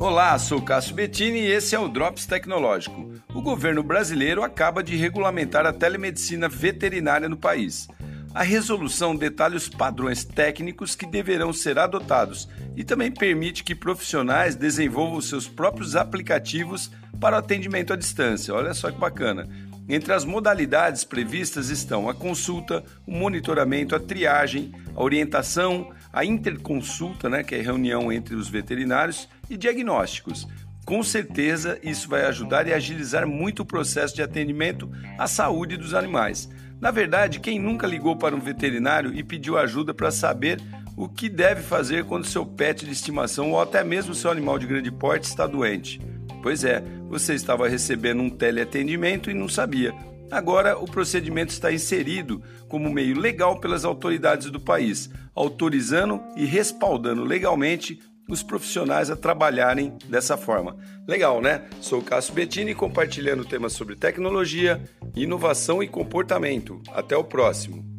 Olá, sou Cássio Bettini e esse é o Drops Tecnológico. O governo brasileiro acaba de regulamentar a telemedicina veterinária no país. A resolução detalha os padrões técnicos que deverão ser adotados e também permite que profissionais desenvolvam seus próprios aplicativos para o atendimento à distância. Olha só que bacana. Entre as modalidades previstas estão a consulta, o monitoramento, a triagem, a orientação, a interconsulta, né, que é reunião entre os veterinários, e diagnósticos. Com certeza, isso vai ajudar e agilizar muito o processo de atendimento à saúde dos animais. Na verdade, quem nunca ligou para um veterinário e pediu ajuda para saber o que deve fazer quando seu pet de estimação ou até mesmo seu animal de grande porte está doente? Pois é, você estava recebendo um teleatendimento e não sabia. Agora, o procedimento está inserido como meio legal pelas autoridades do país, autorizando e respaldando legalmente os profissionais a trabalharem dessa forma. Legal, né? Sou o Cássio Bettini compartilhando temas sobre tecnologia, inovação e comportamento. Até o próximo.